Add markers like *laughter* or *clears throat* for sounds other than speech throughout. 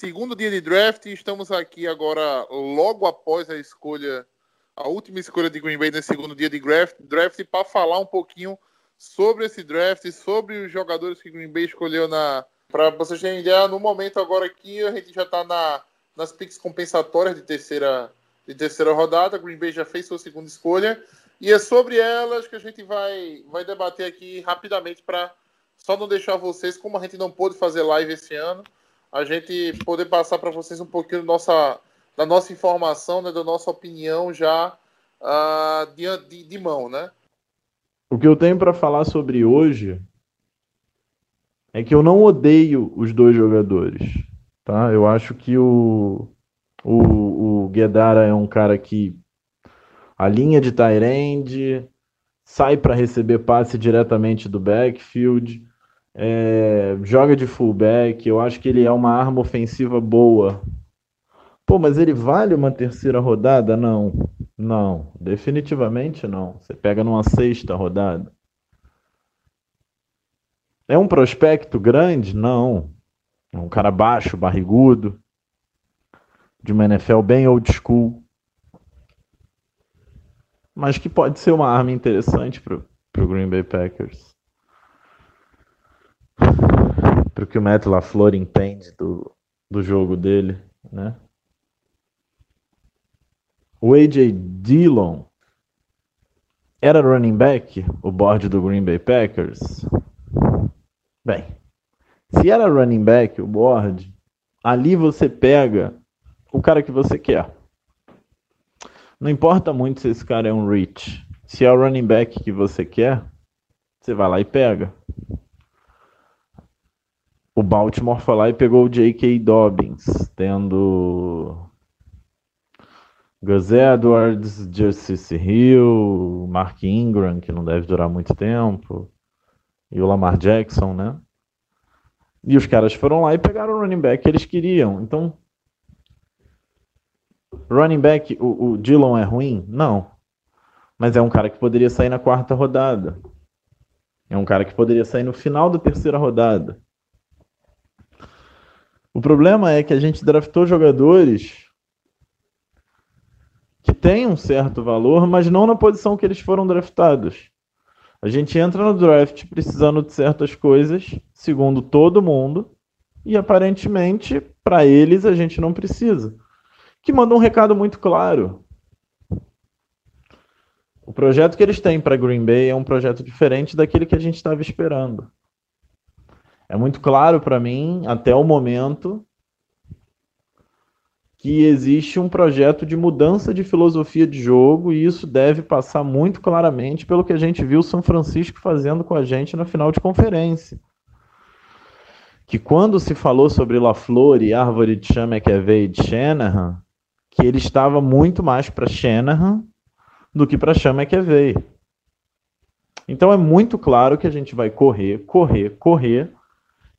segundo dia de draft. Estamos aqui agora logo após a escolha, a última escolha de Green Bay no segundo dia de draft, draft para falar um pouquinho sobre esse draft, sobre os jogadores que Green Bay escolheu na. Para vocês terem ideia, no momento agora aqui a gente já está na, nas picks compensatórias de terceira, de terceira rodada. Green Bay já fez sua segunda escolha. E é sobre elas que a gente vai, vai debater aqui rapidamente para só não deixar vocês, como a gente não pôde fazer live esse ano, a gente poder passar para vocês um pouquinho nossa, da nossa informação, né, da nossa opinião já uh, de, de, de mão, né? O que eu tenho para falar sobre hoje é que eu não odeio os dois jogadores, tá? Eu acho que o, o, o Guedara é um cara que a linha de Tyrande, sai para receber passe diretamente do backfield, é, joga de fullback. Eu acho que ele é uma arma ofensiva boa. Pô, mas ele vale uma terceira rodada? Não, não, definitivamente não. Você pega numa sexta rodada. É um prospecto grande? Não. É um cara baixo, barrigudo, de uma NFL bem old school mas que pode ser uma arma interessante para o Green Bay Packers. Para o que o Matt LaFleur entende do, do jogo dele, né? O AJ Dillon era running back, o board do Green Bay Packers? Bem, se era running back, o board, ali você pega o cara que você quer. Não importa muito se esse cara é um reach. Se é o running back que você quer, você vai lá e pega. O Baltimore foi lá e pegou o J.K. Dobbins, tendo Gus Edwards, Justice Hill, Mark Ingram, que não deve durar muito tempo, e o Lamar Jackson, né? E os caras foram lá e pegaram o running back que eles queriam. Então, Running back, o, o Dillon é ruim? Não. Mas é um cara que poderia sair na quarta rodada. É um cara que poderia sair no final da terceira rodada. O problema é que a gente draftou jogadores que têm um certo valor, mas não na posição que eles foram draftados. A gente entra no draft precisando de certas coisas, segundo todo mundo, e aparentemente, para eles, a gente não precisa que manda um recado muito claro. O projeto que eles têm para Green Bay é um projeto diferente daquele que a gente estava esperando. É muito claro para mim, até o momento, que existe um projeto de mudança de filosofia de jogo e isso deve passar muito claramente pelo que a gente viu São Francisco fazendo com a gente na final de conferência que quando se falou sobre LaFleur e árvore de chama McAvey de Shanahan, que ele estava muito mais para Shanahan do que para Sean McAvey. Então é muito claro que a gente vai correr, correr, correr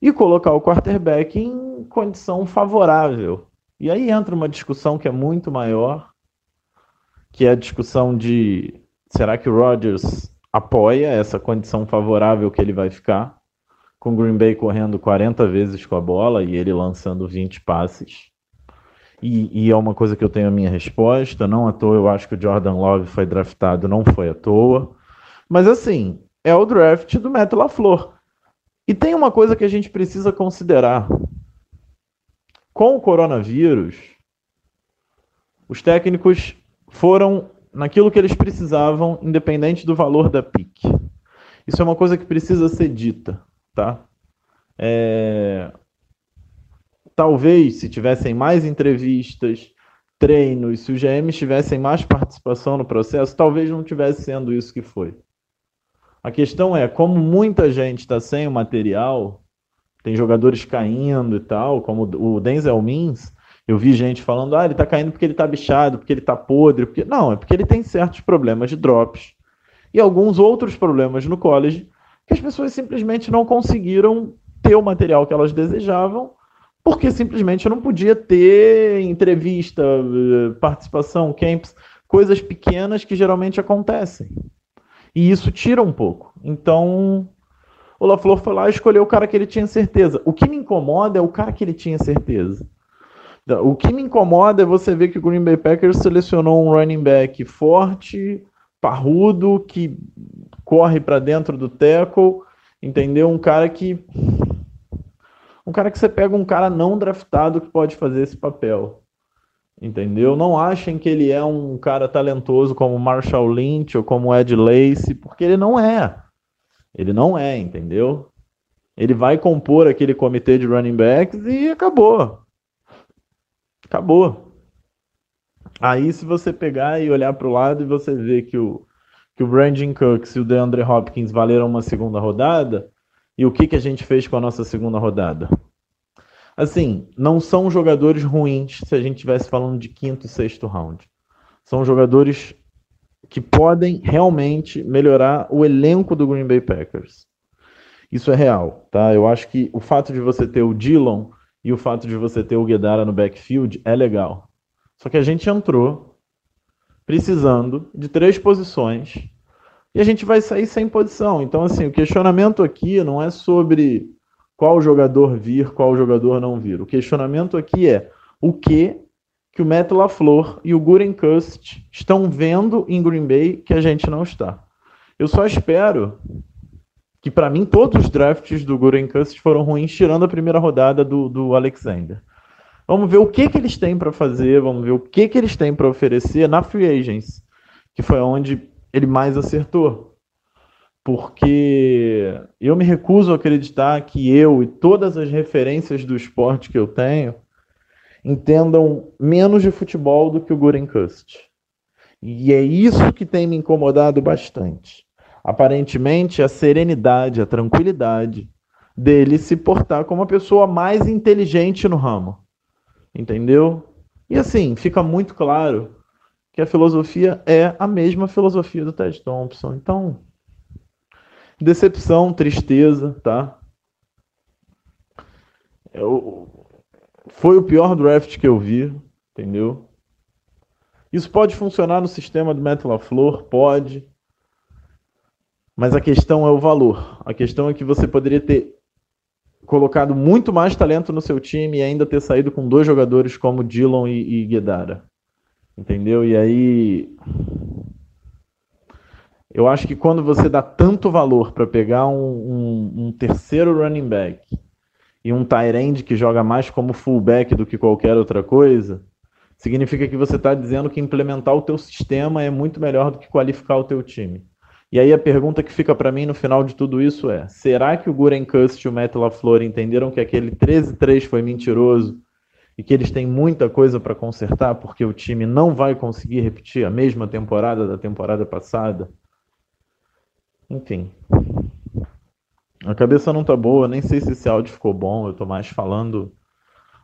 e colocar o quarterback em condição favorável. E aí entra uma discussão que é muito maior, que é a discussão de será que o Rodgers apoia essa condição favorável que ele vai ficar, com o Green Bay correndo 40 vezes com a bola e ele lançando 20 passes. E, e, é uma coisa que eu tenho a minha resposta. Não à toa, eu acho que o Jordan Love foi draftado, não foi à toa. Mas assim, é o draft do Matt LaFleur. E tem uma coisa que a gente precisa considerar. Com o coronavírus, os técnicos foram naquilo que eles precisavam, independente do valor da pick. Isso é uma coisa que precisa ser dita, tá? É talvez se tivessem mais entrevistas, treinos, se os GMs tivessem mais participação no processo, talvez não tivesse sendo isso que foi. A questão é, como muita gente está sem o material, tem jogadores caindo e tal, como o Denzel Mims, eu vi gente falando, ah, ele está caindo porque ele está bichado, porque ele está podre, porque não, é porque ele tem certos problemas de drops e alguns outros problemas no college que as pessoas simplesmente não conseguiram ter o material que elas desejavam porque simplesmente não podia ter entrevista, eh, participação, camps, coisas pequenas que geralmente acontecem. E isso tira um pouco. Então, o LaFleur foi lá e escolheu o cara que ele tinha certeza. O que me incomoda é o cara que ele tinha certeza. O que me incomoda é você ver que o Green Bay Packers selecionou um running back forte, parrudo, que corre para dentro do tackle, entendeu? Um cara que um cara que você pega um cara não draftado que pode fazer esse papel. Entendeu? Não achem que ele é um cara talentoso como Marshall Lynch ou como Ed Lace, porque ele não é. Ele não é, entendeu? Ele vai compor aquele comitê de running backs e acabou. Acabou. Aí, se você pegar e olhar para o lado e você ver que o, que o Brandon Cooks e o DeAndre Hopkins valeram uma segunda rodada, e o que, que a gente fez com a nossa segunda rodada? Assim, não são jogadores ruins se a gente estivesse falando de quinto e sexto round. São jogadores que podem realmente melhorar o elenco do Green Bay Packers. Isso é real, tá? Eu acho que o fato de você ter o Dillon e o fato de você ter o Guedara no backfield é legal. Só que a gente entrou precisando de três posições e a gente vai sair sem posição. Então, assim, o questionamento aqui não é sobre qual jogador vir, qual jogador não vir. O questionamento aqui é o que que o Matt LaFleur e o Gurenkust estão vendo em Green Bay que a gente não está. Eu só espero que, para mim, todos os drafts do Gurenkust foram ruins, tirando a primeira rodada do, do Alexander. Vamos ver o que, que eles têm para fazer, vamos ver o que, que eles têm para oferecer na Free Agents, que foi onde ele mais acertou. Porque eu me recuso a acreditar que eu e todas as referências do esporte que eu tenho entendam menos de futebol do que o Gurenkust. E é isso que tem me incomodado bastante. Aparentemente, a serenidade, a tranquilidade dele se portar como a pessoa mais inteligente no ramo. Entendeu? E assim, fica muito claro que a filosofia é a mesma filosofia do Ted Thompson. Então, decepção, tristeza, tá? Eu, foi o pior draft que eu vi, entendeu? Isso pode funcionar no sistema do Matt LaFleur? Pode. Mas a questão é o valor. A questão é que você poderia ter colocado muito mais talento no seu time e ainda ter saído com dois jogadores como Dillon e, e Guedara. Entendeu? E aí. Eu acho que quando você dá tanto valor para pegar um, um, um terceiro running back e um Tyrande que joga mais como fullback do que qualquer outra coisa, significa que você está dizendo que implementar o teu sistema é muito melhor do que qualificar o teu time. E aí a pergunta que fica para mim no final de tudo isso é: será que o Gurenkust e o Matt LaFleur entenderam que aquele 13-3 foi mentiroso e que eles têm muita coisa para consertar porque o time não vai conseguir repetir a mesma temporada da temporada passada? Enfim, a cabeça não tá boa, nem sei se esse áudio ficou bom, eu tô mais falando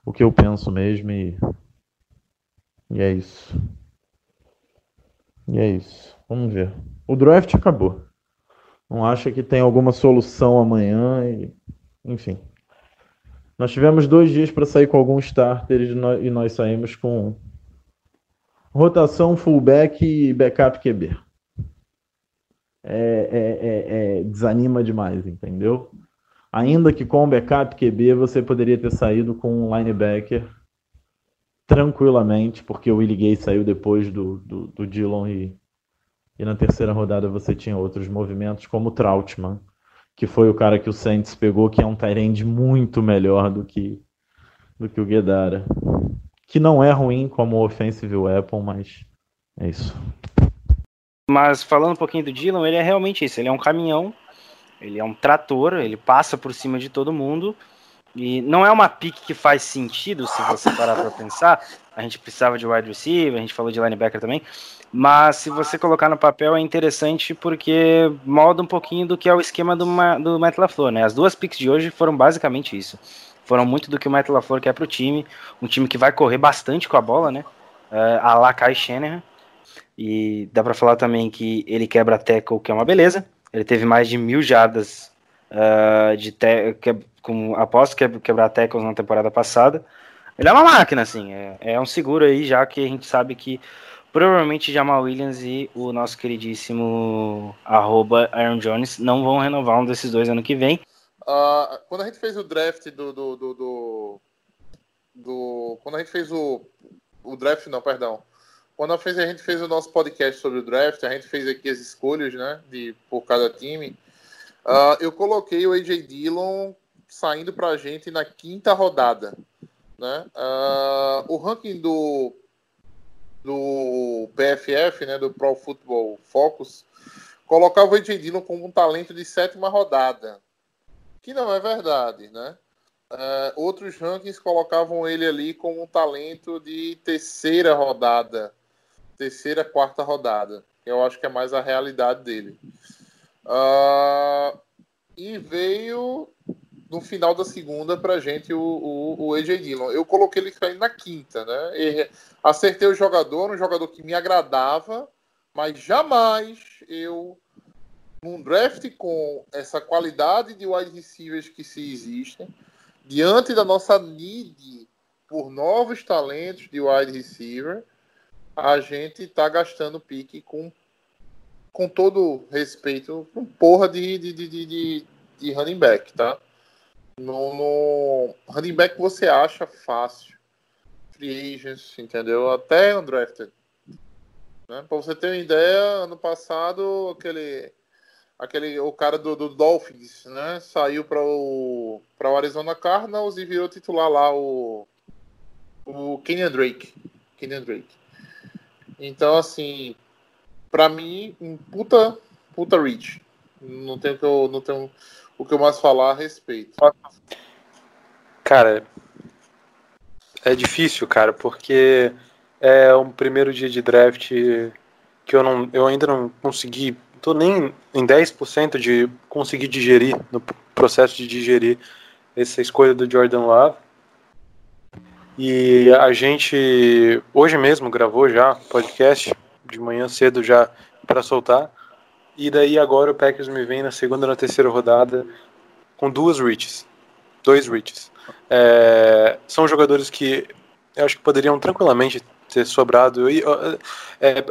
o que eu penso mesmo e. E é isso. E é isso. Vamos ver. O draft acabou. Não acha que tem alguma solução amanhã e. Enfim. Nós tivemos dois dias para sair com alguns starters e nós saímos com rotação fullback e backup QB é, é, é, desanima demais, entendeu? Ainda que com o backup QB você poderia ter saído com um linebacker tranquilamente, porque o Willie Gay saiu depois do, do, do Dillon e, e na terceira rodada você tinha outros movimentos, como o Troutman, que foi o cara que o Saints pegou, que é um Tyrande muito melhor do que, do que o Guedara. Que não é ruim como offensive weapon, mas é isso. Mas falando um pouquinho do Dylan, ele é realmente isso. Ele é um caminhão, ele é um trator, ele passa por cima de todo mundo. E não é uma pique que faz sentido se você parar para pensar. A gente precisava de wide receiver, a gente falou de linebacker também. Mas se você colocar no papel é interessante porque molda um pouquinho do que é o esquema do, do Matt LaFleur, né? As duas picks de hoje foram basicamente isso. Foram muito do que o Matt LaFleur quer para o time. Um time que vai correr bastante com a bola, né? Uh, a la Kai. E dá para falar também que ele quebra tackle, que é uma beleza. Ele teve mais de mil jardas uh, de que, com, após que, quebrar tackles na temporada passada. Ele é uma máquina, assim. É, é um seguro aí, já que a gente sabe que provavelmente Jamal Williams e o nosso queridíssimo arroba Aaron Jones não vão renovar um desses dois ano que vem. Uh, quando a gente fez o draft do, do, do, do do. Quando a gente fez o. O draft, não, perdão. Quando a gente fez o nosso podcast sobre o draft, a gente fez aqui as escolhas, né? De, por cada time. Uh, eu coloquei o AJ Dillon saindo para a gente na quinta rodada. Né? Uh, o ranking do, do PFF, né, do Pro Football Focus, colocava o AJ Dillon como um talento de sétima rodada, que não é verdade, né? Uh, outros rankings colocavam ele ali como um talento de terceira rodada, terceira, quarta rodada. Eu acho que é mais a realidade dele. Uh, e veio no final da segunda pra gente o, o, o AJ Dillon. Eu coloquei ele caindo na quinta, né? E acertei o jogador, um jogador que me agradava, mas jamais eu, num draft com essa qualidade de wide receivers que se existem, diante da nossa need por novos talentos de wide receiver, a gente está gastando pique com, com todo respeito, com porra de, de, de, de, de running back, tá? No, no running back você acha fácil. Free agents, entendeu? Até undrafted. Né? Pra você ter uma ideia, ano passado, aquele. Aquele, o cara do, do Dolphins, né? Saiu para o, pra o Arizona Cardinals e virou titular lá o, o Kenyan Drake. Kenyan Drake. Então, assim, para mim, um puta, puta reach. Não tenho, que eu, não tenho o que eu mais falar a respeito. Cara, é difícil, cara, porque é um primeiro dia de draft que eu, não, eu ainda não consegui, tô nem em 10% de conseguir digerir, no processo de digerir essa escolha do Jordan Love. E a gente hoje mesmo gravou já podcast de manhã cedo já para soltar. E daí agora o Packers me vem na segunda na terceira rodada com duas reaches. Dois reaches. É, são jogadores que eu acho que poderiam tranquilamente ter sobrado. E, é,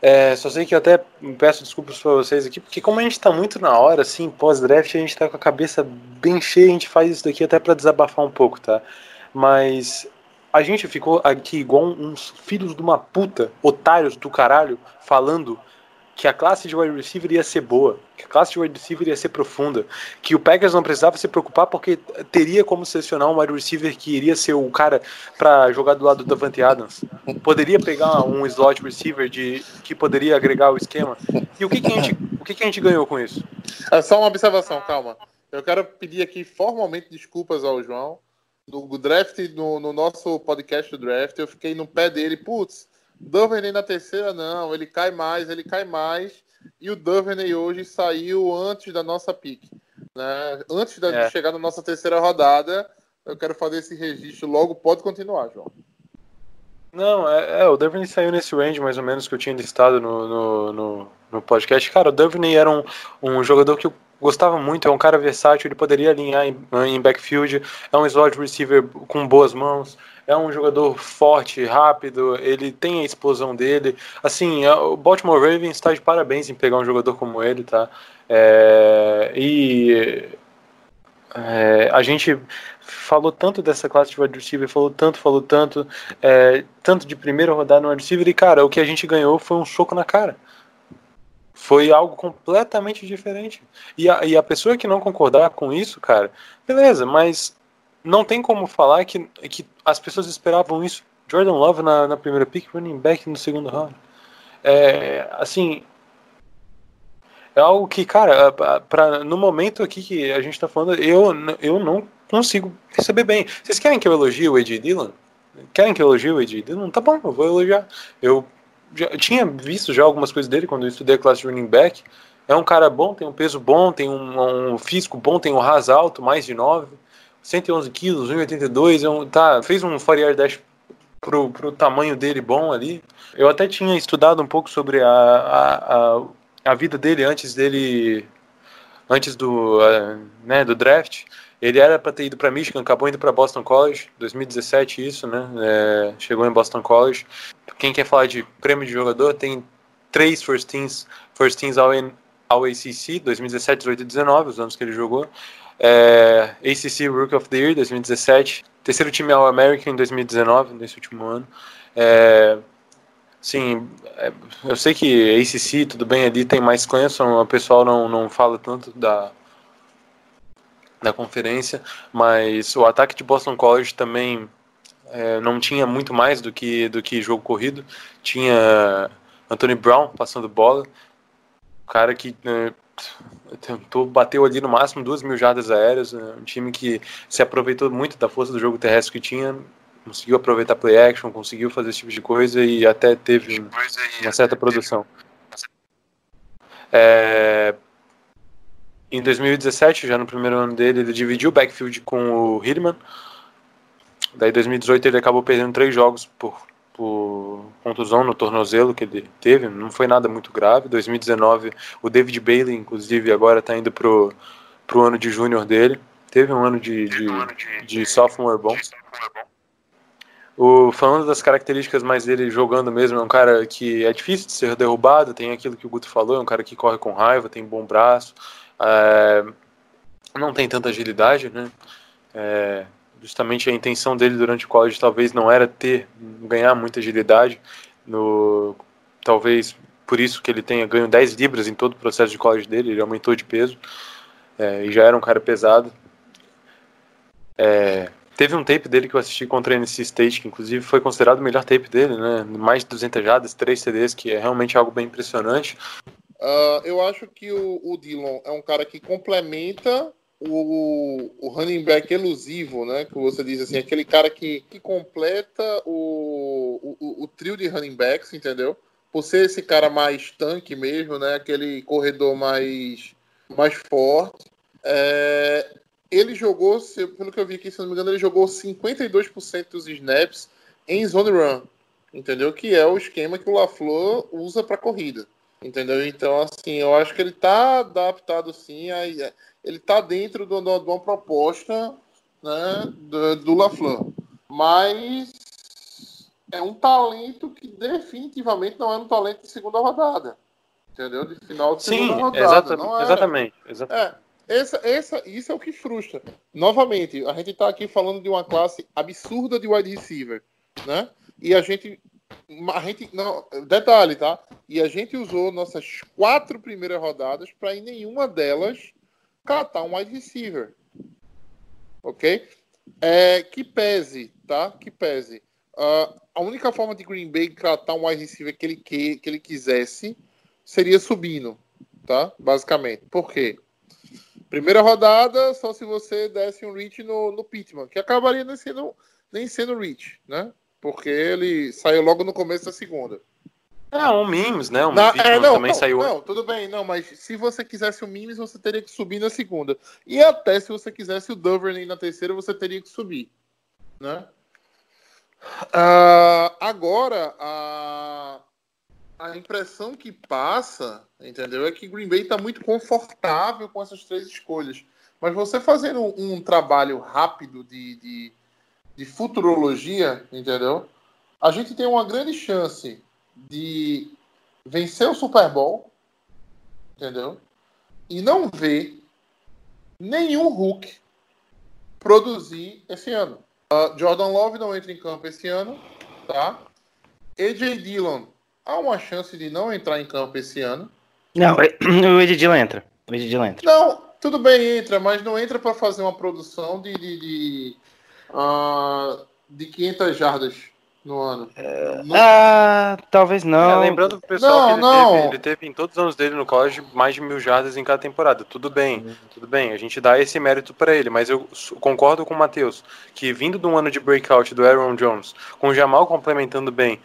é, só sei que eu até peço desculpas para vocês aqui, porque como a gente está muito na hora, assim, pós-draft, a gente está com a cabeça bem cheia, a gente faz isso daqui até para desabafar um pouco, tá? Mas a gente ficou aqui igual uns filhos de uma puta, otários do caralho, falando que a classe de wide receiver ia ser boa, que a classe de wide receiver ia ser profunda, que o Packers não precisava se preocupar porque teria como selecionar um wide receiver que iria ser o cara para jogar do lado do Davante Adams. Poderia pegar um slot receiver de que poderia agregar o esquema. E o que, que a gente, o que, que a gente ganhou com isso? É só uma observação, calma. Eu quero pedir aqui formalmente desculpas ao João. No draft, no, no nosso podcast draft, eu fiquei no pé dele, putz, Duvernay na terceira, não. Ele cai mais, ele cai mais. E o Duvernay hoje saiu antes da nossa pique. Né? Antes da, é. de chegar na nossa terceira rodada, eu quero fazer esse registro logo. Pode continuar, João. Não, é, é, o Duvernay saiu nesse range mais ou menos que eu tinha listado no, no, no, no podcast. Cara, o Duvernay era um, um jogador que eu gostava muito, é um cara versátil, ele poderia alinhar em, em backfield, é um slot receiver com boas mãos, é um jogador forte, rápido, ele tem a explosão dele. Assim, é, o Baltimore Ravens está de parabéns em pegar um jogador como ele, tá? É, e é, a gente falou tanto dessa classe de wide receiver, falou tanto, falou tanto, é, tanto de primeira rodada no wide receiver, e cara, o que a gente ganhou foi um soco na cara. Foi algo completamente diferente. E a, e a pessoa que não concordar com isso, cara, beleza, mas não tem como falar que, que as pessoas esperavam isso. Jordan Love na, na primeira pick, running back no segundo round. É, assim, é algo que, cara, pra, no momento aqui que a gente tá falando, eu, eu não consigo receber bem. Vocês querem que eu elogie o Ed Dillon? Querem que eu elogie o Ed Dillon? Tá bom, eu vou elogiar. Eu já tinha visto já algumas coisas dele quando eu estudei a classe de running back. É um cara bom, tem um peso bom, tem um, um físico bom, tem um ras alto, mais de 9. 111 quilos, 1,82, é um, tá, fez um Fourier Dash pro, pro tamanho dele bom ali. Eu até tinha estudado um pouco sobre a, a, a, a vida dele antes dele, antes do, uh, né, do draft. Ele era para ter ido para Michigan, acabou indo para Boston College, 2017 isso, né? É, chegou em Boston College. Quem quer falar de prêmio de jogador tem três first teams, first teams ao, ao ACC, 2017, 18 e 19, os anos que ele jogou. É, ACC Rookie of the Year 2017, terceiro time All-American em 2019, nesse último ano. É, sim, é, eu sei que ACC, tudo bem, ali tem mais Clemson, o pessoal não, não fala tanto da, da conferência, mas o ataque de Boston College também é, não tinha muito mais do que, do que jogo corrido. Tinha Anthony Brown passando bola, cara que né, tentou, bateu ali no máximo duas mil jardas aéreas, né, um time que se aproveitou muito da força do jogo terrestre que tinha, conseguiu aproveitar play action, conseguiu fazer esse tipo de coisa e até teve uma certa produção. É, em 2017, já no primeiro ano dele, ele dividiu o backfield com o Hillman. Daí, em 2018, ele acabou perdendo três jogos por, por contusão no tornozelo que ele teve. Não foi nada muito grave. 2019, o David Bailey, inclusive, agora está indo pro, pro ano de júnior dele. Teve um ano de, de, de sophomore bom. O, falando das características mais dele jogando mesmo, é um cara que é difícil de ser derrubado, tem aquilo que o Guto falou, é um cara que corre com raiva, tem bom braço, é, não tem tanta agilidade, né? É, justamente a intenção dele durante o college talvez não era ter ganhar muita agilidade, no, talvez por isso que ele tenha ganho 10 libras em todo o processo de college dele, ele aumentou de peso é, e já era um cara pesado. É, teve um tape dele que eu assisti contra a NC State, que inclusive foi considerado o melhor tape dele, né? Mais de 200 jadas, 3 CDs, que é realmente algo bem impressionante. Uh, eu acho que o, o Dillon é um cara que complementa o, o running back elusivo, né? Que você diz assim, aquele cara que, que completa o, o, o trio de running backs, entendeu? Por ser esse cara mais tanque mesmo, né? Aquele corredor mais, mais forte. É, ele jogou, pelo que eu vi aqui, se não me engano, ele jogou 52% dos snaps em zone run, entendeu? Que é o esquema que o LaFleur usa para corrida. Entendeu? Então, assim, eu acho que ele tá adaptado sim, a, ele tá dentro de uma proposta né, do, do LaFleur. Mas é um talento que definitivamente não é um talento de segunda rodada. Entendeu? De final de Sim, segunda rodada. Exata, exatamente. exatamente. É, essa, essa, isso é o que frustra. Novamente, a gente está aqui falando de uma classe absurda de wide receiver, né? E a gente a gente não detalhe tá e a gente usou nossas quatro primeiras rodadas para em nenhuma delas catar um wide receiver. Ok? É, que pese tá? Que pese. Uh, a única forma de Green Bay catar um wide receiver que ele que, que ele quisesse seria subindo tá? Basicamente. Por quê? Primeira rodada só se você desse um reach no, no Pittman que acabaria nem sendo nem sendo reach né? Porque ele saiu logo no começo da segunda. É, um Mimes, né? Um na, é, não, também não, saiu. Não, tudo bem, não, mas se você quisesse o Mimes, você teria que subir na segunda. E até se você quisesse o Duvernay na terceira, você teria que subir. Né? Uh, agora, a, a impressão que passa, entendeu, é que Green Bay está muito confortável com essas três escolhas. Mas você fazendo um, um trabalho rápido de, de de futurologia, entendeu? A gente tem uma grande chance de vencer o Super Bowl, entendeu? E não ver nenhum Hulk produzir esse ano. Uh, Jordan Love não entra em campo esse ano, tá? AJ Dillon há uma chance de não entrar em campo esse ano. Não, *clears throat* o AJ Dillon entra. O AJ Dillon entra. Não, tudo bem, entra, mas não entra para fazer uma produção de, de, de uh, de 500 jardas no ano. É... Ah, talvez não. É, lembrando pro pessoal não, que ele, não. Teve, ele teve em todos os anos dele no college mais de mil jardas em cada temporada. Tudo bem, uhum. tudo bem. A gente dá esse mérito para ele, mas eu concordo com o Matheus que vindo de um ano de breakout do Aaron Jones, com o Jamal complementando bem,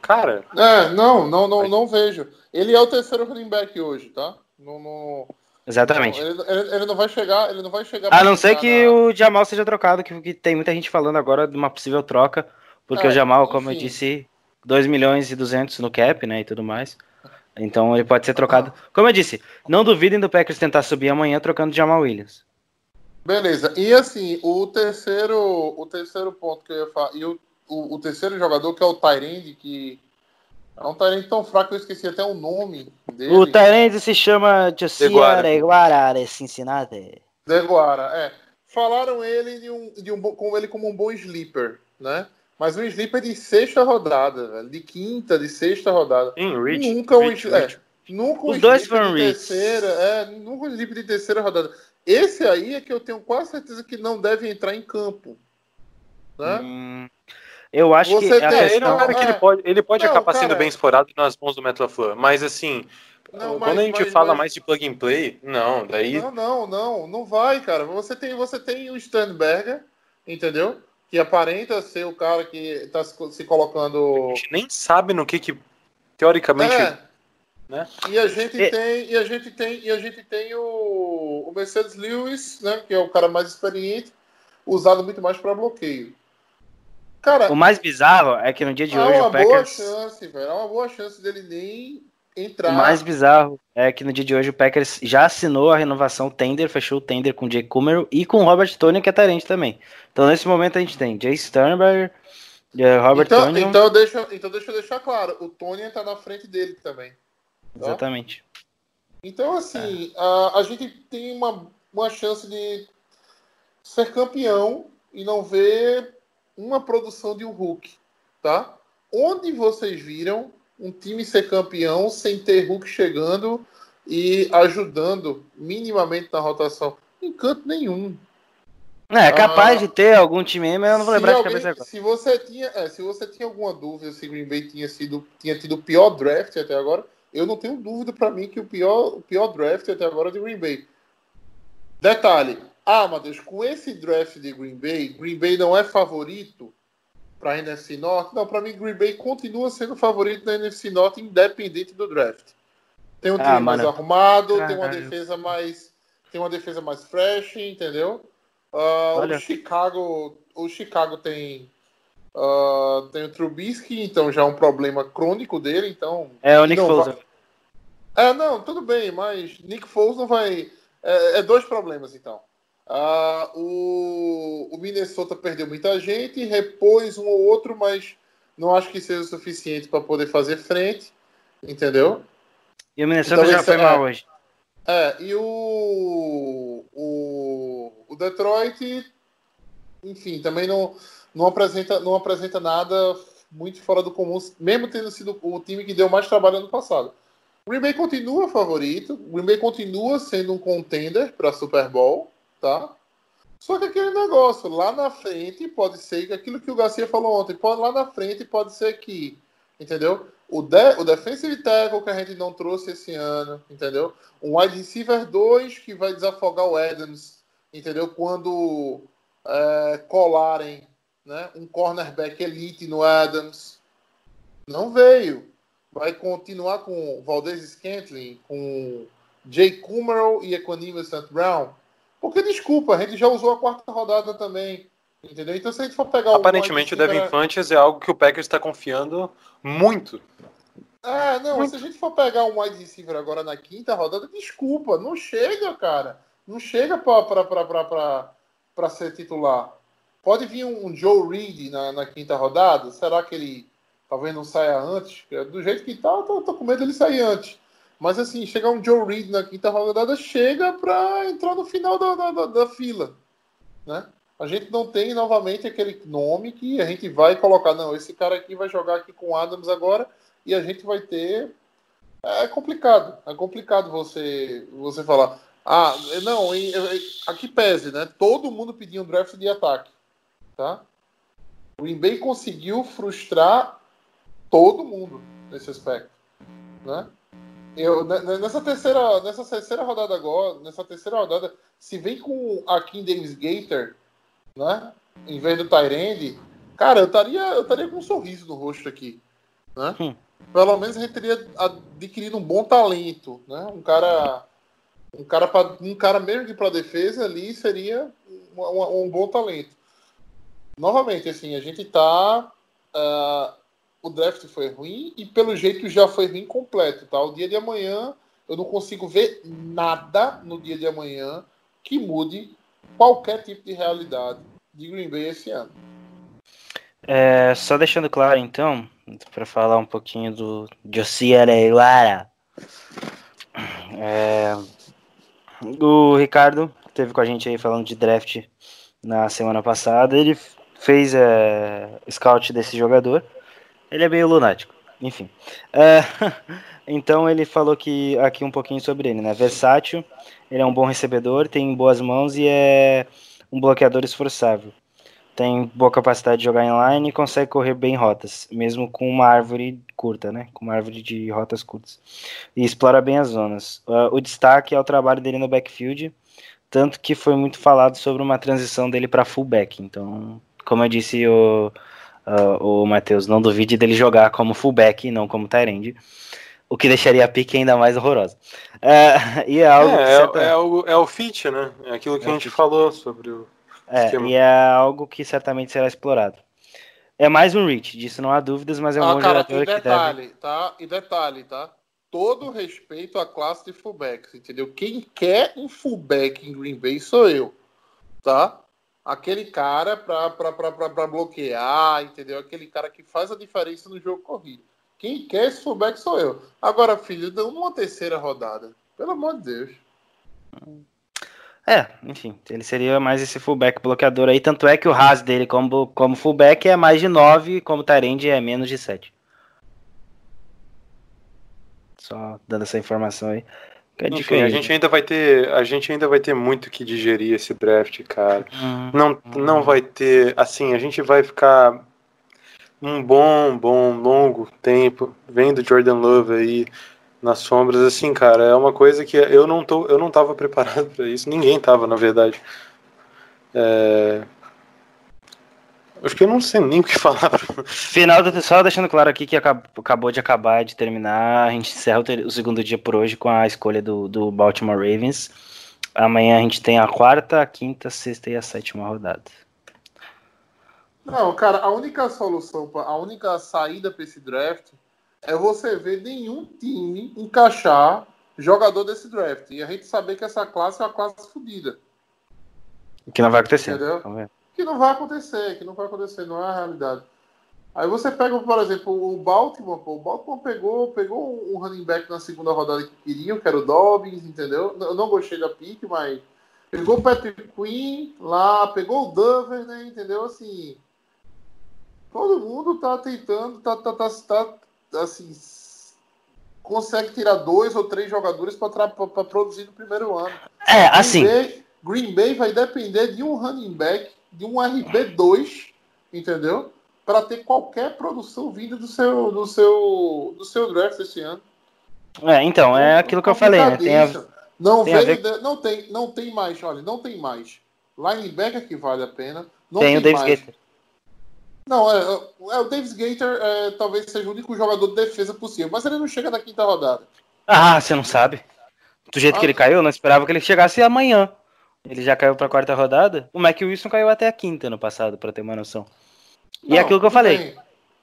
cara. É, não, não, não, não vejo. Ele é o terceiro running back hoje, tá? No, no, Exatamente. Ele, ele, ele, não vai chegar, ele não vai chegar. A não ser que na... o Jamal seja trocado, que, que, tem muita gente falando agora de uma possível troca, porque é, o Jamal, como enfim. eu disse, 2 milhões e 200 no cap, né, e tudo mais. Então ele pode ser trocado. Como eu disse, não duvidem do Packers tentar subir amanhã trocando o Jamal Williams. Beleza. E assim, o terceiro, o terceiro ponto que eu ia falar, e o, o, o terceiro jogador que é o Tyrande, que é um Tyrande tão fraco que eu esqueci até o nome dele. O Tyrande se chama Josiah Reguara de Cincinnati. Deguara, é. falaram ele de um, de um, com ele como um bom sleeper, né? Mas um sleeper de sexta rodada, de quinta, de sexta rodada. Em Rich, nunca um, Rich, é, nunca um Os dois foram de Rich. terceira, é, nunca um sleeper de terceira rodada. Esse aí é que eu tenho quase certeza que não deve entrar em campo. Né? Hum, eu acho Você que a tem- É, ele é um questão... cara que é. ele pode, ele pode Não, acabar cara- sendo bem explorado nas mãos do Metal Fleur, mas assim, Não, quando mas- a gente mas- fala mas- mais de plug and play, não, daí Não, não, não, não vai, cara. Você tem, você tem o Sternberger, entendeu? Que aparenta ser o cara que está se, se a colocando. gente nem sabe no que que teoricamente É. né? E a gente E- tem, e a gente tem, e a gente tem o, o Mercedes Lewis, né? Que é o cara mais experiente, usado muito mais para bloqueio. Cara, O mais bizarro é que no dia de hoje uma o boa Packers. chance, velho. Há uma boa chance dele nem entrar. O mais bizarro é que no dia de hoje o Packers já assinou a renovação tender, fechou o tender com o Jay Kummerow e com o Robert Tony, que é tarente também. Então nesse momento a gente tem Jay Sternberger, eh, Robert então, Tony. então, deixa, então deixa eu deixar claro, o Tony está na frente dele também. tá? Exatamente. Então, assim, a, a gente tem uma, uma chance de ser campeão e não ver uma produção de um Hulk, tá? Onde vocês viram um time ser campeão sem ter Hulk chegando e ajudando minimamente na rotação? Em canto nenhum. Não, é capaz Ah. de ter algum time aí, mas eu não vou lembrar de alguém- cabeça agora. Se você tinha, é, se você tinha alguma dúvida se Green Bay tinha sido tinha tido o pior draft até agora, eu não tenho dúvida para mim que o pior o pior draft até agora é de Green Bay. Detalhe, ah, Matheus, com esse draft de Green Bay, Green Bay não é favorito para a NFC Norte? Não, para mim Green Bay continua sendo favorito na NFC Norte independente do draft. Tem um Ah, time mais arrumado, tem uma defesa mais tem uma defesa mais fresh, entendeu? Olha. o Chicago, o Chicago tem ah, tem o Trubisky, então já é um problema crônico dele, então É o Nick Foles. vai- é, não, tudo bem, mas Nick Foles não vai. É, é dois problemas, então. Ah, o, o Minnesota perdeu muita gente, repôs um ou outro, mas não acho que seja o suficiente para poder fazer frente, entendeu? E o Minnesota Então, já foi é- mal hoje. É, e o, o, o Detroit, enfim, também não, não, apresenta, não apresenta nada muito fora do comum, mesmo tendo sido o time que deu mais trabalho ano passado. O Green Bay continua favorito, o Green Bay continua sendo um contender para Super Bowl, tá? Só que aquele negócio, lá na frente pode ser aquilo que o Garcia falou ontem, pode, lá na frente pode ser que, entendeu? O, de, o defensive tackle que a gente não trouxe esse ano, entendeu? Um wide receiver 2 que vai desafogar o Adams, entendeu? Quando é, colarem né, um cornerback elite no Adams. Não veio. Vai continuar com Valdez Scantling, com Jay Kummerow e Equanimous St. Brown. Porque, desculpa, a gente já usou a quarta rodada também. Entendeu? Então, se a gente for pegar Aparentemente o Devin receiver- Funches é algo que o Packers está confiando muito. É, não, se a gente for pegar um wide receiver agora na quinta rodada, desculpa, não chega, cara. Não chega pra ser titular. Pode vir um, um Joe Reed na, na quinta rodada? Será que ele talvez não saia antes? Do jeito que tá, eu tô, tô com medo dele sair antes. Mas assim, chegar um Joe Reed na quinta rodada, chega pra entrar no final da, da, da- fila. Né? A gente não tem novamente aquele nome que a gente vai colocar, não, esse cara aqui vai jogar aqui com Adams agora e a gente vai ter. É complicado. É complicado você, você falar. Ah, não, e- e- aqui pese, né? Todo mundo pediu um draft de ataque. Tá? O Green Bay conseguiu frustrar todo mundo nesse aspecto. Né? Eu, ne- ne- nessa, terceira, nessa terceira rodada agora, nessa terceira rodada, se vem com a Kim Davis Gator, né? Em vez do Tyrande, cara, eu estaria eu estaria com um sorriso no rosto aqui. Né? Hum. Pelo menos a gente teria adquirido um bom talento, né? Um cara. Um cara, pra, um cara mesmo que para defesa ali seria um, um- um bom talento. Novamente, assim, a gente tá. ah, o draft foi ruim e pelo jeito já foi ruim completo, tá? O dia de amanhã eu não consigo ver nada no dia de amanhã que mude qualquer tipo de realidade de Green Bay esse ano. É, só deixando claro então, para falar um pouquinho do Josia Areguara. É, o Ricardo teve com a gente aí falando de draft na semana passada, ele fez é, scout desse jogador. Ele é meio lunático, enfim. É, *laughs* então ele falou que aqui um pouquinho sobre ele, né? Versátil, ele é um bom recebedor, tem boas mãos e é um bloqueador esforçável. Tem boa capacidade de jogar inline e consegue correr bem rotas, mesmo com uma árvore curta, né? Com uma árvore de rotas curtas. E explora bem as zonas. Uh, o destaque é o trabalho dele no backfield, tanto que foi muito falado sobre uma transição dele para fullback. Então, como eu disse o, uh, o Matheus, não duvide dele jogar como fullback e não como tight o que deixaria a pique ainda mais horrorosa. Uh, e é algo é, certa... é, é, o, é o fit, né? É aquilo que é a gente fit. falou sobre o. É, esquema. e é algo que certamente será explorado. É mais um reach, disso não há dúvidas, mas é um ah, bom cara, jogador e detalhe, que deve... tá? E detalhe, tá? Todo respeito à classe de fullbacks, entendeu? Quem quer um fullback em Green Bay sou eu, tá? Aquele cara para bloquear, entendeu? Aquele cara que faz a diferença no jogo corrido. Quem quer esse fullback sou eu. Agora, filho, deu uma terceira rodada. Pelo amor de Deus. É, enfim, ele seria mais esse fullback bloqueador aí. Tanto é que o RAS dele como, como fullback é mais de 9, como Tyrande é menos de 7. Só dando essa informação aí. Enfim, a gente ainda vai ter, a gente ainda vai ter muito que digerir esse draft, cara. Uhum. Não, não vai ter, assim, a gente vai ficar um bom, bom, longo tempo vendo Jordan Love aí nas sombras, assim, cara, é uma coisa que eu não tô, eu não tava preparado *laughs* para isso, ninguém tava, na verdade. É, Acho que eu não sei nem o que falar. Final do só deixando claro aqui que acabou de acabar de terminar. A gente encerra o segundo dia por hoje com a escolha do, do Baltimore Ravens. Amanhã a gente tem a quarta, a quinta, a sexta e a sétima rodada. Não, cara, a única solução, a única saída para esse draft é você ver nenhum time encaixar jogador desse draft. E a gente saber que essa classe é uma classe fodida. O que não vai acontecer. Entendeu? Que não vai acontecer, que não vai acontecer, não é a realidade. Aí você pega, por exemplo, o Baltimore, pô, o Baltimore pegou, pegou um running back na segunda rodada que queriam, que era o Dobbins, entendeu? Eu não gostei da pick, mas pegou o Patrick Queen lá, pegou o Dover, né, entendeu? Assim, todo mundo tá tentando, tá, tá, tá, tá assim, consegue tirar dois ou três jogadores para produzir no primeiro ano. É, assim. Green Bay, Green Bay vai depender de um running back de um RB2, entendeu? Para ter qualquer produção vinda do seu, do seu, do seu draft esse ano. É, então, é aquilo que eu falei, né? Tem a, não, tem veio, ver... não, tem, não tem mais, olha, não tem mais. Linebacker que vale a pena. Não tem, tem o Davis mais. Gator. Não, é, é, o Davis Gator é, talvez seja o único jogador de defesa possível, mas ele não chega na quinta rodada. Ah, você não sabe. Do jeito ah, que ele caiu, eu não esperava que ele chegasse amanhã. Ele já caiu para a quarta rodada. O Mac Wilson caiu até a quinta no passado, para ter uma noção. E é aquilo que eu falei. Bem.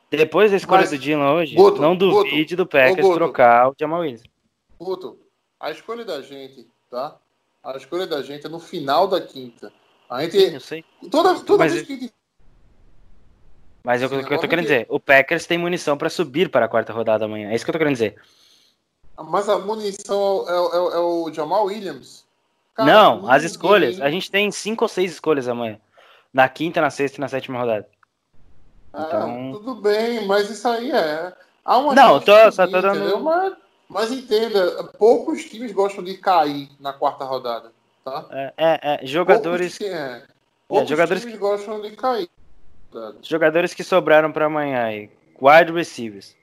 Depois da escolha Mas, do Dylan hoje, Guto, não duvide Guto, do Packers trocar o Jamal Williams. Guto, a escolha da gente, tá? A escolha da gente é no final da quinta. A gente. Sim, eu sei. Toda, toda Mas, vez que a gente. Mas é o que eu tô querendo dizer. O Packers tem munição para subir para a quarta rodada amanhã. É isso que eu tô querendo dizer. Mas a munição é, é, é o Jamal Williams. Cara, não, as escolhas. A gente tem cinco ou seis escolhas amanhã. Na quinta, na sexta e na sétima rodada. Ah, então... tudo bem, mas isso aí é. Há uma não, tô, só tô dando. Mas, mas, entenda, poucos times gostam de cair na quarta rodada. Tá? É, é, é jogadores. Poucos, é. Poucos é, jogadores times que... gostam de cair. Jogadores que sobraram para amanhã aí. Wide receivers.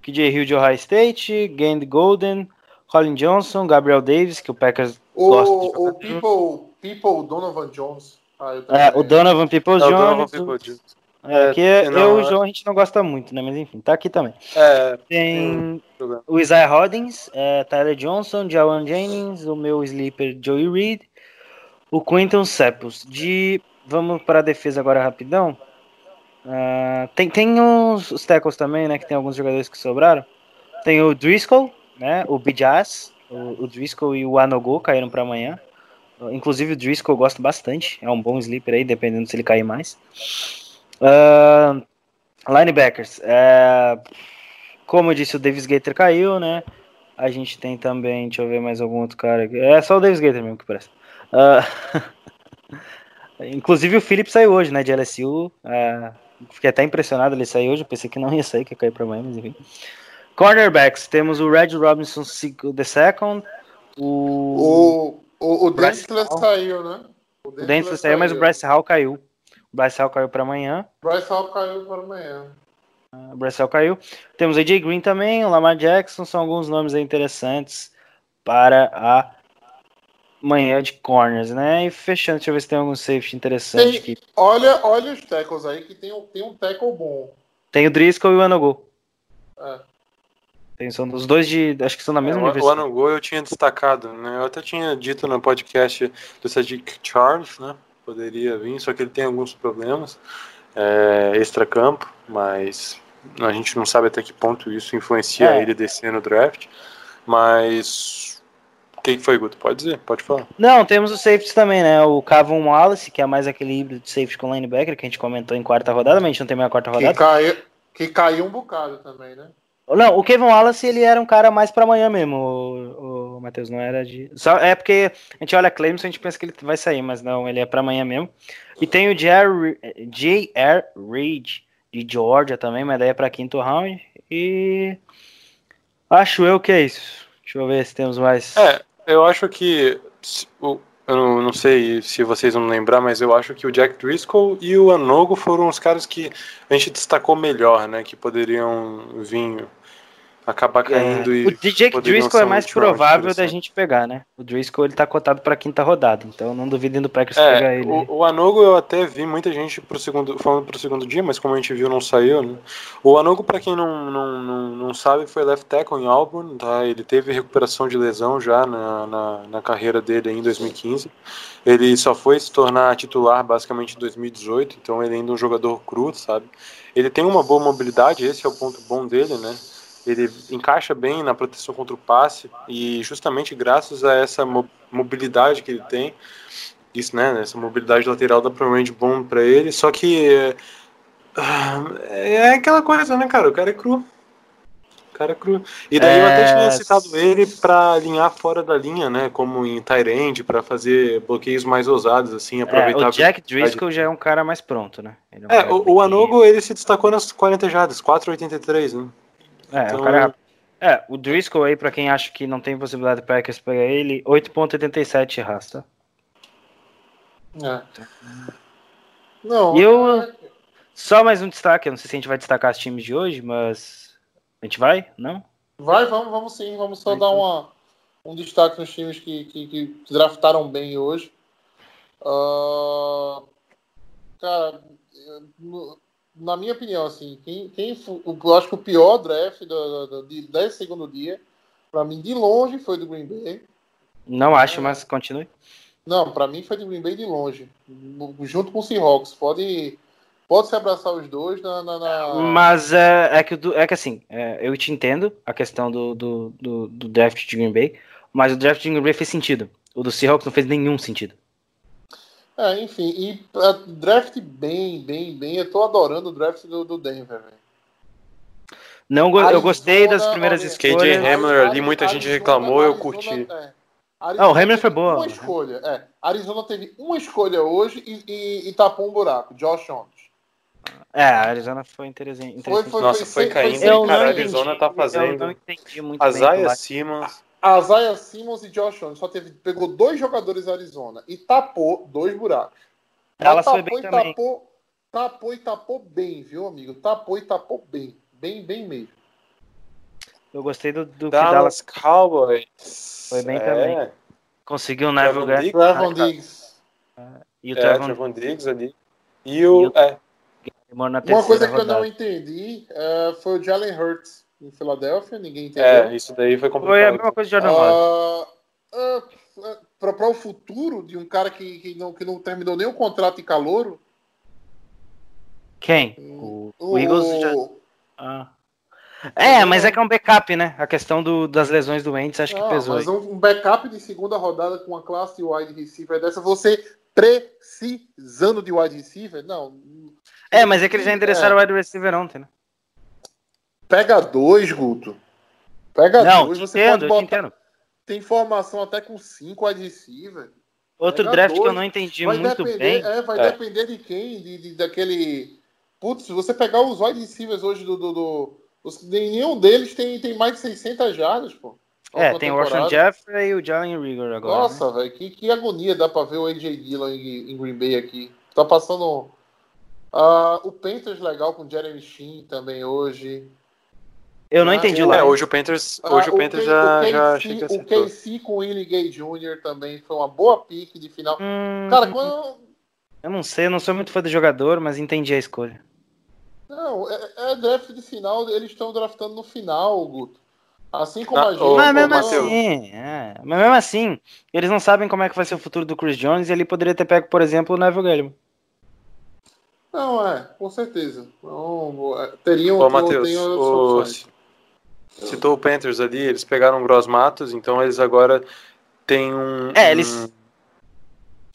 KJ Hill de Ohio State, Gand Golden, Colin Johnson, Gabriel Davis, que o Packers o, O People, People Donovan Jones. Ah, é, o Donovan People é, Jones. Donovan People Jones. É, que é, eu e o João a gente não gosta muito, né? Mas enfim, tá aqui também. É, Tem hum, o Isaiah Hoddings, é, Tyler Johnson, Jawan Jennings, o meu sleeper Joey Reed, o Quentin Seppos. De. Vamos para a defesa agora rapidão. Uh, tem tem uns, os tackles também, né? Que tem alguns jogadores que sobraram. Tem o Driscoll, né? O Bijaz, o, Driscoll e o Anogo caíram para amanhã. Inclusive o Driscoll eu gosto bastante, é um bom sleeper aí, dependendo se ele cair mais. Uh, linebackers, é, como eu disse, o Davis Gator caiu, né? A gente tem também, deixa eu ver mais algum outro cara aqui. É só o Davis Gator mesmo que presta. Uh, *laughs* inclusive o Philip saiu hoje, né, de LSU. Uh, fiquei até impressionado ele sair hoje, pensei que não ia sair, que ia cair pra amanhã, mas enfim. Cornerbacks, temos o Red Robinson the second, o... O, o, o Densler saiu, né? O Densler saiu, mas o Bryce Hall caiu. O Bryce Hall caiu para amanhã. Bryce Hall caiu para amanhã. O Bryce Hall caiu. Temos AJ Green também, o Lamar Jackson, são alguns nomes interessantes para a manhã de corners, né? E fechando, deixa eu ver se tem algum safety interessante tem, aqui. Olha, olha os tackles aí, que tem, tem um tackle bom. Tem o Driscoll e o Anogo. É. Tem, são os dois de. Acho que são na mesma é, universidade. O Anogo eu tinha destacado, né? Eu até tinha dito no podcast do Cedric Charles, né? Poderia vir, só que ele tem alguns problemas é, extra-campo, mas a gente não sabe até que ponto isso influencia é. ele descer no draft. Mas quem foi, Guto? Pode dizer, pode falar. Não, temos o safety também, né? O Cavon Wallace, que é mais aquele híbrido de safety com linebacker que a gente comentou em quarta rodada, mas a gente não tem mais a quarta rodada. Que caiu, que caiu um bocado também, né? Não, o Kevin Wallace ele era um cara mais para amanhã mesmo, o, o Matheus, não era de. Só, é porque a gente olha Clemson e a gente pensa que ele vai sair, mas não, ele é para amanhã mesmo. E tem o J.R. Reed de Georgia também, mas daí é para quinto round. E acho eu que é isso. Deixa eu ver se temos mais. É, eu acho que. Eu não sei se vocês vão lembrar, mas eu acho que o Jack Driscoll e o Anogo foram os caras que a gente destacou melhor, né? Que poderiam vir acabar é. caindo é. e. O DJ Driscoll é mais provável da gente pegar, né? O Driscoll ele tá cotado pra quinta rodada, então não duvidem do Packers é, pegar ele. O, o, Anogo eu até vi muita gente pro segundo, falando pro segundo dia, mas como a gente viu, não saiu, né? O Anogo, pra quem não, não, não, não sabe, foi left tackle em Auburn, tá? Ele teve recuperação de lesão já na, na, na carreira dele em 2015. Ele só foi se tornar titular basicamente em 2018, então ele ainda é um jogador cru, sabe? Ele tem uma boa mobilidade, esse é o ponto bom dele, né? Ele encaixa bem na proteção contra o passe e justamente graças a essa mobilidade que ele tem, isso, né, essa mobilidade lateral dá range bom para ele, só que é, é, aquela coisa, né, cara, o cara é cru. O cara é cru. E daí é... eu até tinha é. citado ele para alinhar fora da linha, né, como em Tyrande, para fazer bloqueios mais ousados, assim, aproveitar... É, o Jack Driscoll já é um cara mais pronto, né? É, um é o, o Anogo, ele se destacou nas 40 jadas, 4,83, né? É, então... o cara. É, o Driscoll aí, pra quem acha que não tem possibilidade de Packers pegar ele, 8.87 rasta. É. Não. E eu. Só mais um destaque, eu não sei se a gente vai destacar os times de hoje, mas. A gente vai? Não? Vai, vamos, vamos sim. Vamos só dar uma, um destaque nos times que, que, que draftaram bem hoje. Uh, cara, na minha opinião, assim, quem, quem eu acho que o pior draft do, do, de 10 segundo dia, para mim, de longe, foi do Green Bay. Não acho, mas continue. Não, para mim foi do Green Bay de longe. Junto com o Seahawks. Pode, pode se abraçar os dois na. na, na... Mas é, é, que, é que assim, é, eu te entendo a questão do, do, do, do draft de Green Bay, mas o draft de Green Bay fez sentido. O do Seahawks não fez nenhum sentido. É, enfim, e uh, draft bem, bem, bem. Eu tô adorando o draft do, do Denver, velho. Não, Arizona, eu gostei das primeiras escolhas. KJ Hamler ali, muita Arizona, gente reclamou, Arizona, eu curti. É. Ah, o Hamler foi boa. Uma escolha, é. Arizona teve uma escolha hoje e, e, e tapou um buraco. Josh Jones. É, a Arizona foi interessante. Foi, foi, Nossa, foi, foi caindo. Cara, a Arizona tá fazendo. Eu não entendi muito Isaiah Simmons. A Zaya Simmons e Josh Jones só teve, pegou dois jogadores da Arizona e tapou dois buracos. Ela tapou foi bem e também. tapou, tapou e tapou bem, viu, amigo? Tapou e tapou bem, bem, bem mesmo. Eu gostei do, do Dallas, Dallas Cowboys. Foi bem é. também. Conseguiu o Neville Grant. Trevon Diggs. E o é, Trevon Diggs ali. E o. E o... É. Uma coisa que eu não entendi uh, foi o Jalen Hurts em Filadélfia, ninguém entendeu. É, isso daí foi complicado. Foi a mesma coisa de Jordan uh, uh, Para o futuro de um cara que, que, não, que não terminou nem o contrato de calouro. Quem? O, o, o Eagles já... ah. É, mas é que é um backup, né? A questão do, das lesões doentes acho que pesou. Mas um, um, backup de segunda rodada com uma classe de wide receiver dessa, você precisando de wide receiver? Não. É, mas é que eles já endereçaram o é. wide receiver ontem, né? Pega dois, Guto. Pega não, dois, você entendo, pode botar. Tem formação até com cinco receiver. Outro draft que eu não entendi vai muito depender, bem. É, vai É. depender de quem, de, de- daquele. Putz, se você pegar os wide receivers hoje do. do, do- os- nenhum deles tem, tem mais de 600 jardas, pô. É, tem o. Orson Jeffrey e o Jalen Rigor agora. né? Nossa, velho, que, que agonia dá pra ver o AJ Dillon em, em Green Bay aqui. Tá passando. ah, o Panthers legal com o Jeremy Sheen também hoje. Eu não Ah, entendi o- lá. É, hoje o Panthers, hoje Ah, o Panthers K- já, o já KC chega O acertou. KC com o Willie Gay Jr. também foi uma boa pique de final. Hum, Cara, quando. Eu não sei, eu não sou muito fã do jogador, mas entendi a escolha. Não, é, é draft de final, eles estão draftando no final, Guto. Assim como Ah, a gente. mas ô, mesmo assim, é, mas mesmo assim, eles não sabem como é que vai ser o futuro do Chris Jones e ele poderia ter pego, por exemplo, o Neville Gallimore. Não, é, com certeza. Não, é, teriam Ô, teriam Matheus, o-. citou o Panthers ali, eles pegaram o Gross Matos, então eles agora têm um. É, eles- um-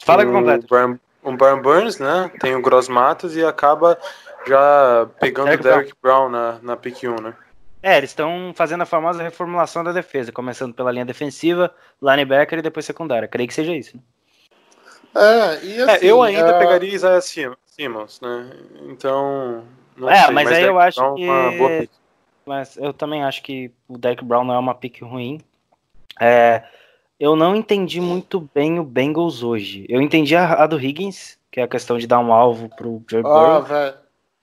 Fala um completo. Brian, um Brian Burns, né? Tem o Gross Matos e acaba já pegando Derek o Derek Brown, na, na pick 1, né? É, eles estão fazendo a famosa reformulação da defesa, começando pela linha defensiva, linebacker e depois secundária. Creio que seja isso. né? É, e assim, é, eu ainda é, pegaria Isaiah Sim- Simmons, né? Então. Não É, sei, mas aí Derek eu acho Brown é uma que- boa pick. Mas eu também acho que o Derek Brown não é uma pick ruim. É, eu não entendi muito bem o Bengals hoje. Eu entendi a, a do Higgins, que é a questão de dar um alvo pro Joe Ah, Burrow. velho.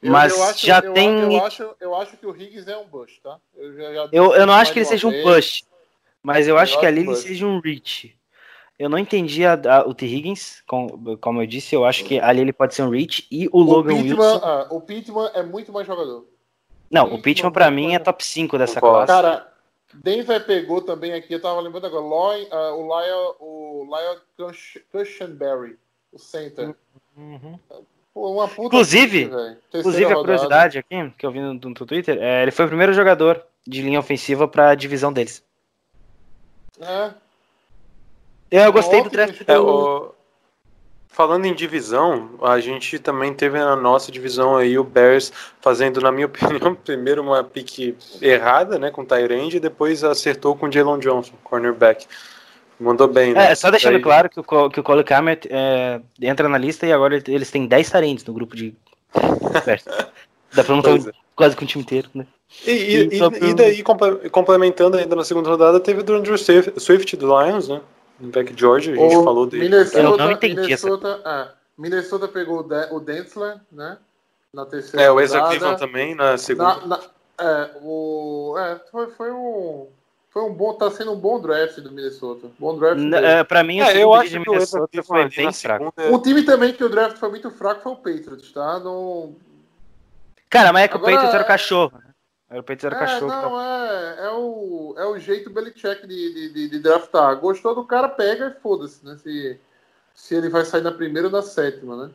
Eu- Mas eu acho- já eu, tem- Eu acho, eu acho que o Higgins é um bust, tá? Eu, já- já Eu, eu não acho que ele seja uma um vez. bust, mas eu acho que ali ele seja um reach. Eu não entendi a- a- o T. Higgins, com- como eu disse, eu acho que ali ele pode ser um reach e o O Logan Pittman, Wilson. ah, o Pittman é muito mais jogador. Não, o Pittman pra muito mim é top 5 dessa Concordo. classe. Cara, Denver pegou também aqui, eu tava lembrando agora, Loy, ah, o Lyle, o Lyle Cush- Cushenberry, o center. Uhum. Pô, uma puta Inclusive-. Terceira Inclusive, a rodada. curiosidade aqui, que eu vi no, no Twitter, é, ele foi o primeiro jogador de linha ofensiva pra divisão deles. É, Eu gostei do draft. É, o- Falando em divisão, a gente também teve na nossa divisão aí o Bears fazendo, na minha *laughs* opinião, primeiro uma pique errada, né, com o Tyrande, e depois acertou com o Jalen Johnson, cornerback. Mandou bem, né? É, só deixando Daí- claro que o, que o Cole Kamet é, entra na lista e agora eles têm 10 tarentes no grupo de. *laughs* Dá pra estar é. quase com o time inteiro, né? E, e- E e- daí, complementando ainda na segunda rodada, teve o Andrew Swift do Lions, né? No back George, a gente o falou dele. Minnesota, Eu não entendi Minnesota, é, Minnesota pegou o, De, o Densler, né? Na terceira É, o Ezra. Cleveland também na segunda. Na, na, é, o, é, foi, foi um. Foi um bom. Tá sendo um bom draft do Minnesota. Bom draft. N- é, pra mim, É, eu acho que o Minnesota foi bem fraco. segunda... Um time também que o draft foi muito fraco foi o Patriots, tá? Não, Cara, mas é que Agora, o Patriots era é- o cachorro. Era o Patriots era é, cachorro. não, é, é, o, é o jeito Belichick de, de, de, de draftar. Gostou do cara, pega e foda-se, né? Se, se ele vai sair na primeira ou na sétima, né?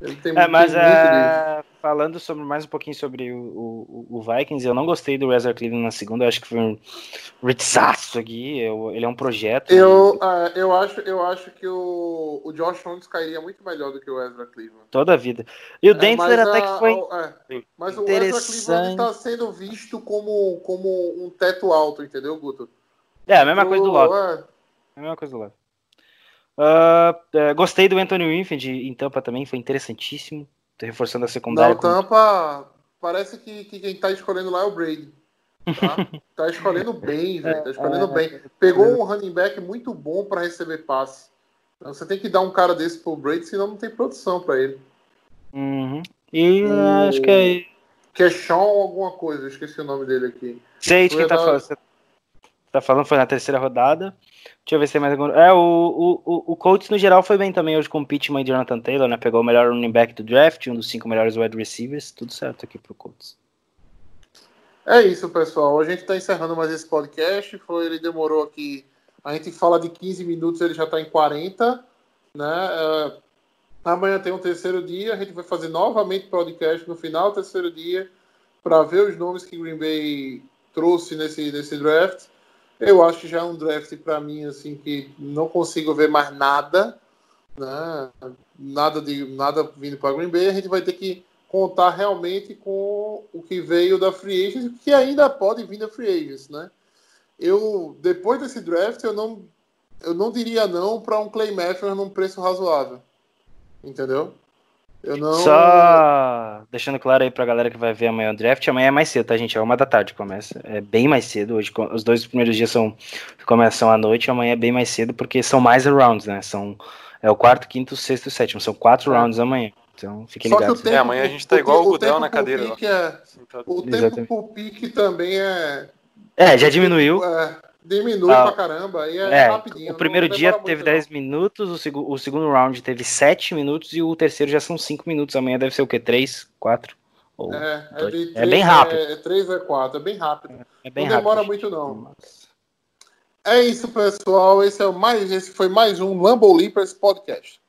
Ele tem, É, mas tem é, falando sobre mais um pouquinho sobre o, o, o Vikings, eu não gostei do Ezra Cleveland na segunda, eu acho que foi um ritzaço aqui. eu- ele é um projeto. Eu, ah, eu, acho, eu acho que o, o Josh Jones cairia muito melhor do que o Ezra Cleveland. Toda a vida. E o É, Dentler até a- que foi. é, mas o Ezra Cleveland Interessante. está sendo visto como, como um teto alto, entendeu, Guto? É, a mesma coisa do Love. É, A mesma coisa do Love. Ah, é, gostei do Anthony Winfield em Tampa também, foi interessantíssimo. Reforçando a secundária. Não, Tampa, parece que, que quem tá escolhendo lá é o Brady. Tá, *laughs* tá escolhendo bem, velho. Tá escolhendo É, bem. Pegou um running back muito bom para receber passe. Então, você tem que dar um cara desse pro Brady, senão não tem produção para ele. Uhum. E O- acho que é. Que é Sean alguma coisa, eu esqueci o nome dele aqui. Sei de quem tá falando. Você tá falando, foi na terceira rodada. Deixa eu ver se tem mais algum. É, o, o, o, Colts no geral foi bem também hoje com o Pittman e Jonathan Taylor, né? Pegou o melhor running back do draft, um dos cinco melhores wide receivers. Tudo certo aqui pro Colts. É isso, pessoal. A gente está encerrando mais esse podcast. Foi, ele demorou aqui. A gente fala de 15 minutos, ele já está em 40. Né? É, amanhã tem um terceiro dia. A gente vai fazer novamente podcast no final do terceiro dia para ver os nomes que Green Bay trouxe nesse, nesse draft. Eu acho que já é um draft para mim assim que não consigo ver mais nada, né? Nada de nada vindo para Green Bay. A gente vai ter que contar realmente com o que veio da Free Agents, que ainda pode vir da Free Agents, né? Eu, depois desse draft, eu não eu não diria não para um Clay Matthews num preço razoável. Entendeu? Eu não. Só deixando claro aí pra galera que vai ver amanhã o draft, amanhã é mais cedo, tá, gente? É uma da tarde começa. É bem mais cedo. Hoje os dois primeiros dias são começam à noite, amanhã é bem mais cedo, porque são mais rounds, né? São é o quarto, quinto, sexto e sétimo. São quatro é. rounds amanhã. Então fiquem ligados. Tempo, é, amanhã a gente tá igual o, o Gudel na cadeira. É, o tempo por pique também é. É, já diminuiu. É, diminui ah, pra caramba. E é, é rapidinho. O primeiro dia teve 10 minutos, o, seg o segundo round teve 7 minutos e o terceiro já são 5 minutos. Amanhã deve ser o quê? 3, 4? Ou é, é, três, é, bem rápido. É, 3 ou 4, é bem rápido. É bem não rápido, demora muito, não. É isso, pessoal. Esse, é mais, esse foi mais um Lambo Leapers Podcast.